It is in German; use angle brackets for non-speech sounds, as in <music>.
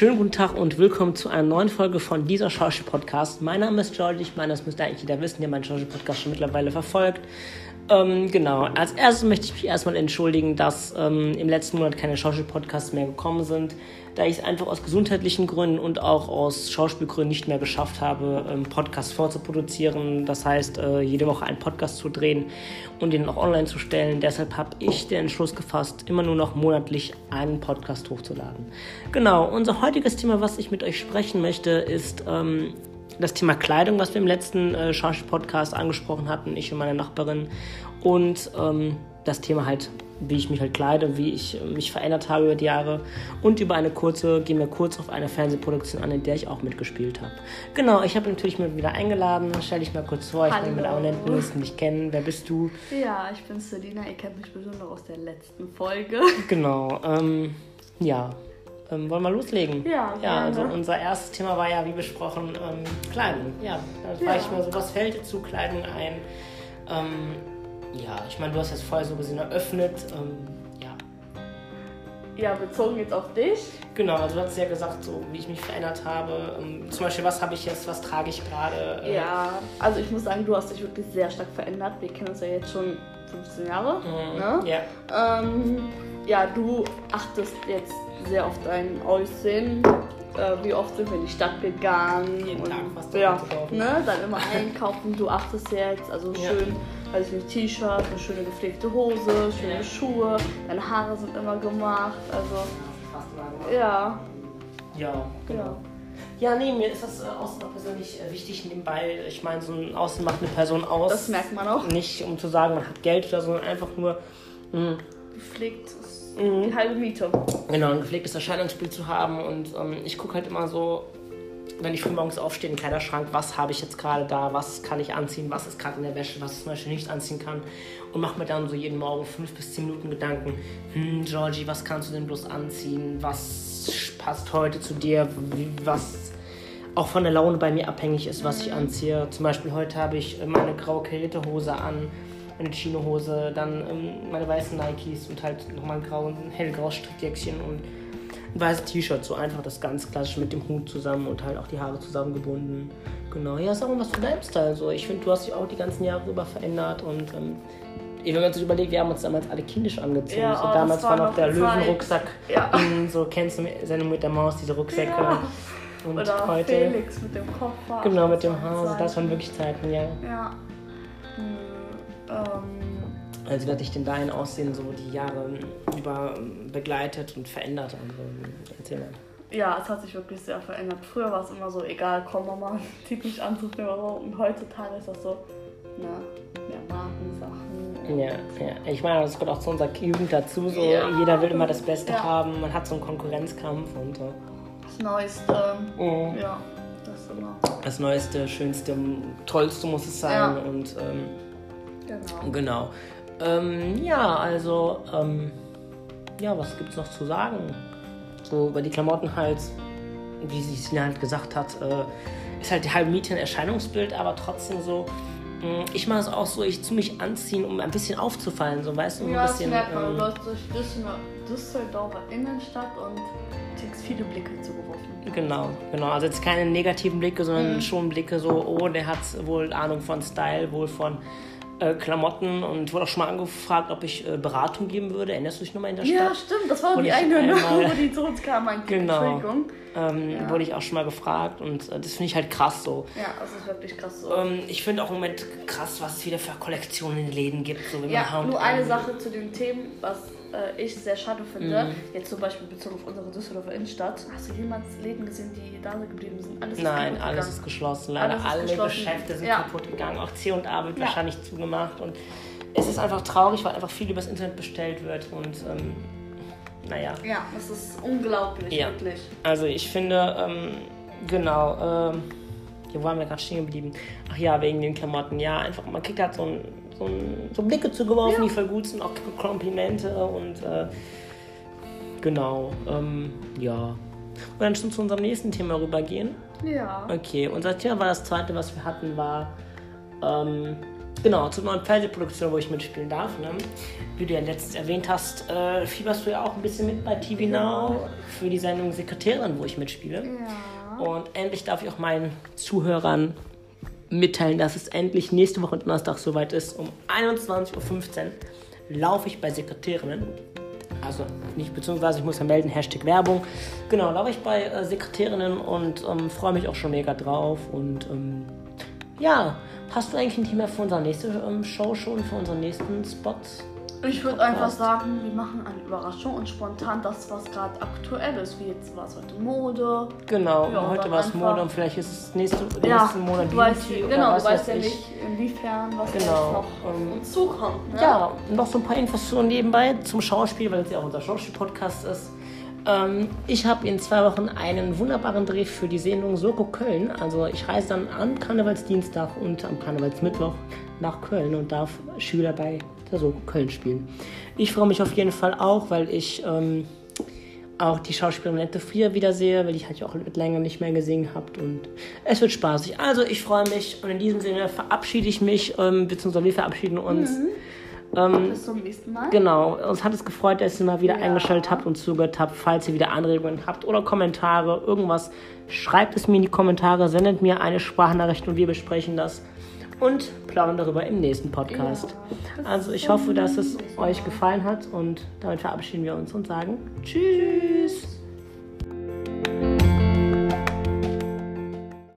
schönen guten Tag und willkommen zu einer neuen Folge von dieser Schauspiel-Podcast. Mein Name ist George, ich meine, das müsste eigentlich jeder wissen, der meinen Schauspiel-Podcast schon mittlerweile verfolgt. Ähm, genau, als erstes möchte ich mich erstmal entschuldigen, dass ähm, im letzten Monat keine Schauspiel-Podcasts mehr gekommen sind, da ich es einfach aus gesundheitlichen Gründen und auch aus Schauspielgründen nicht mehr geschafft habe, ähm, Podcasts vorzuproduzieren. Das heißt, äh, jede Woche einen Podcast zu drehen und ihn auch online zu stellen. Deshalb habe ich den Entschluss gefasst, immer nur noch monatlich einen Podcast hochzuladen. Genau, unser heutiges Thema, was ich mit euch sprechen möchte, ist ähm, das Thema Kleidung, was wir im letzten äh, Schauspiel-Podcast angesprochen hatten, ich und meine Nachbarin. Und ähm, das Thema halt, wie ich mich halt kleide, wie ich äh, mich verändert habe über die Jahre. Und über eine kurze, gehen wir kurz auf eine Fernsehproduktion an, in der ich auch mitgespielt habe. Genau, ich habe natürlich mal wieder eingeladen. Stell dich mal kurz vor, ich Hallo. bin mit Abonnenten, müssen dich kennen. Wer bist du? Ja, ich bin Selina. Ihr kennt mich bestimmt noch aus der letzten Folge. Genau, ähm, ja. Ähm, wollen wir loslegen? Ja, Ja, also unser erstes Thema war ja, wie besprochen, ähm, Kleidung. Ja, da Ja. war ich mal so, was fällt dir zu Kleidung ein? Ähm, ja, ich meine, du hast jetzt vorher so gesehen eröffnet. Ähm, ja, Ja, bezogen jetzt auf dich. genau, also du hast ja gesagt, so wie ich mich verändert habe. Ähm, zum Beispiel, was habe ich jetzt, was trage ich gerade? Ja, also ich muss sagen, du hast dich wirklich sehr stark verändert. Wir kennen uns ja jetzt schon 15 Jahre. Mhm. Ne? Ja, Ähm, ja, du achtest jetzt sehr auf dein Aussehen. Äh, wie oft sind wir in die Stadt gegangen? Jeden und, Tag fast ja, einkaufen. ne, dann immer einkaufen. Du achtest jetzt, also Ja. schön, weiß ich nicht, T-Shirt, eine schöne gepflegte Hose, schöne Ja. Schuhe. Deine Haare sind immer gemacht. Also, ja, Ja, genau. ja. Ja, nee, mir ist das äh, Aussehen auch persönlich äh, wichtig nebenbei. Ich meine, so ein Aussehen macht eine Person aus. Das merkt man auch. Nicht um zu sagen, man hat Geld oder so, sondern einfach nur, mh, Gepflegt ist die halbe Miete. genau, ein gepflegtes Erscheinungsbild zu haben. Und ähm, ich gucke halt immer so, wenn ich früh morgens aufstehe, im Kleiderschrank, was habe ich jetzt gerade da, was kann ich anziehen, was ist gerade in der Wäsche, was ich zum Beispiel nicht anziehen kann. Und mache mir dann so jeden Morgen fünf bis zehn Minuten Gedanken, hm, Georgie, was kannst du denn bloß anziehen, was passt heute zu dir, was auch von der Laune bei mir abhängig ist, was ich anziehe. Zum Beispiel heute habe ich äh, meine graue karierte Hose an, eine Chinohose, dann ähm, meine weißen Nikes und halt nochmal ein, grau, ein hellgraues Strickjäckchen und ein weißes T-Shirt, so einfach das ganz klassisch mit dem Hut zusammen und halt auch die Haare zusammengebunden. Genau, ja, sag mal was zu deinem Style. So, ich finde, du hast dich auch die ganzen Jahre über verändert und ähm, wenn man sich überlegt, wir haben uns damals alle kindisch angezogen. Ja, so, oh, damals war noch der. Löwenrucksack. Ja. So kennst du Sendung mit der Maus, diese Rucksäcke. Ja. Und Oder heute. Felix mit dem Koffer. Genau, mit dem Hase. Das waren wirklich Zeiten, ja. Ja. Hm, ähm, Also wie hat dich denn dein Aussehen so die Jahre über ähm, begleitet und verändert? Also, erzähl mal. ja, es hat sich wirklich sehr verändert. Früher war es immer so, egal, komm Mama, <laughs> zieht mich an, tut mir so. Und heutzutage ist das so, na, mehr Markensachen. Ja, ja. Ich meine, das gehört auch zu unserer Jugend dazu. So. Ja. Jeder will immer das Beste Ja. haben. Man hat so einen Konkurrenzkampf und äh, Das Neueste. mhm. Ja, das immer. das Neueste, Schönste, Tollste muss es sein. Ja. Und ähm, Genau. genau. Ähm, ja, also, ähm, ja, was gibt's noch zu sagen? So über die Klamotten halt, wie sie es halt gesagt hat, äh, ist halt die halbe Miete ein Erscheinungsbild, aber trotzdem so. Mh, Ich mache es auch so, ich zu mich anziehen, um ein bisschen aufzufallen, so weißt du, um Ja, ein das bisschen. merkt man. Du ähm, läufst durch Düsseldorf- Düsseldorfer Innenstadt und kriegst viele Blicke zugeworfen. Genau, genau. Also jetzt keine negativen Blicke, sondern Mhm. schon Blicke so, oh, der hat wohl Ahnung von Style, wohl von äh, Klamotten und ich wurde auch schon mal angefragt, ob ich äh, Beratung geben würde. Erinnerst du dich nochmal in der Ja, Stadt? stimmt, das war die eine, ne, wo die zu uns kam. Mein Genau. Entschuldigung. Ähm, Ja. Wurde ich auch schon mal gefragt und äh, das finde ich halt krass so. Ja, das ist wirklich krass so. Ähm, ich finde auch im Moment krass, was es wieder für Kollektionen in den Läden gibt. So, Ja, nur eine Sache zu den Themen, was äh, ich sehr schade finde. Mhm. Jetzt zum Beispiel bezogen auf unsere Düsseldorfer Innenstadt. Hast du jemals Läden gesehen, die da geblieben sind? Alles ist Nein, kaputt alles ist geschlossen. Leider Alles ist alle geschlossen. Geschäfte sind Ja. kaputt gegangen. Auch C&A wird Ja. wahrscheinlich zugemacht. Und es ist einfach traurig, weil einfach viel übers Internet bestellt wird. Und ähm, naja. Ja, das ist unglaublich, Ja. wirklich. Also ich finde, ähm, genau, ähm, hier waren wir gerade stehen geblieben. Ach ja, wegen den Klamotten. Ja, einfach, man kriegt halt so, ein, so, ein, so Blicke zugeworfen, Ja. die voll gut sind, auch Komplimente und äh, genau, ähm, ja. Und dann schon zu unserem nächsten Thema rübergehen. Ja. Okay, unser Thema war das zweite, was wir hatten, war ähm, genau, zur neuen Fernsehproduktion, wo ich mitspielen darf. Ne? Wie du ja letztens erwähnt hast, äh, fieberst du ja auch ein bisschen mit bei TV Now für die Sendung Sekretärin, wo ich mitspiele. Ja. Und endlich darf ich auch meinen Zuhörern mitteilen, dass es endlich nächste Woche Donnerstag soweit ist. Um 21.15 Uhr laufe ich bei Sekretärinnen. Also nicht, beziehungsweise ich muss ja melden, Hashtag Werbung. Genau, laufe ich bei äh, Sekretärinnen und ähm, freue mich auch schon mega drauf. Und ähm, ja, hast du eigentlich ein Thema für unsere nächste ähm, Show schon, für unseren nächsten Spot? Ich würde einfach sagen, wir machen eine Überraschung und spontan das, was gerade aktuell ist. Wie jetzt war es heute Mode. Genau, Ja, heute war es Mode und vielleicht ist es nächste, Ja, nächsten Monat Beauty oder genau, was du weißt weiß ja ich. nicht, inwiefern was Genau, noch ähm, uns zukommt. Ne? Ja, noch so ein paar Infos nebenbei zum Schauspiel, weil es ja auch unser Schauspiel-Podcast ist. Ähm, ich habe in zwei Wochen einen wunderbaren Dreh für die Sendung Soko Köln. Also ich reise dann am Karnevalsdienstag und am Karnevalsmittwoch nach Köln und darf Schüler bei der Soko Köln spielen. Ich freue mich auf jeden Fall auch, weil ich ähm, auch die Schauspielerin Nette Frier wiedersehe, weil ich halt auch länger nicht mehr gesehen habt und es wird spaßig. Also ich freue mich und in diesem Sinne verabschiede ich mich, ähm, beziehungsweise wir verabschieden uns. Ähm, Bis zum nächsten Mal. Genau, uns hat es gefreut, dass ihr mal wieder Ja. eingeschaltet habt und zugehört habt. Falls ihr wieder Anregungen habt oder Kommentare, irgendwas, schreibt es mir in die Kommentare, sendet mir eine Sprachnachricht und wir besprechen das und plaudern darüber im nächsten Podcast. Ja. Also ich hoffe, dass es euch gefallen hat und damit verabschieden wir uns und sagen Tschüss.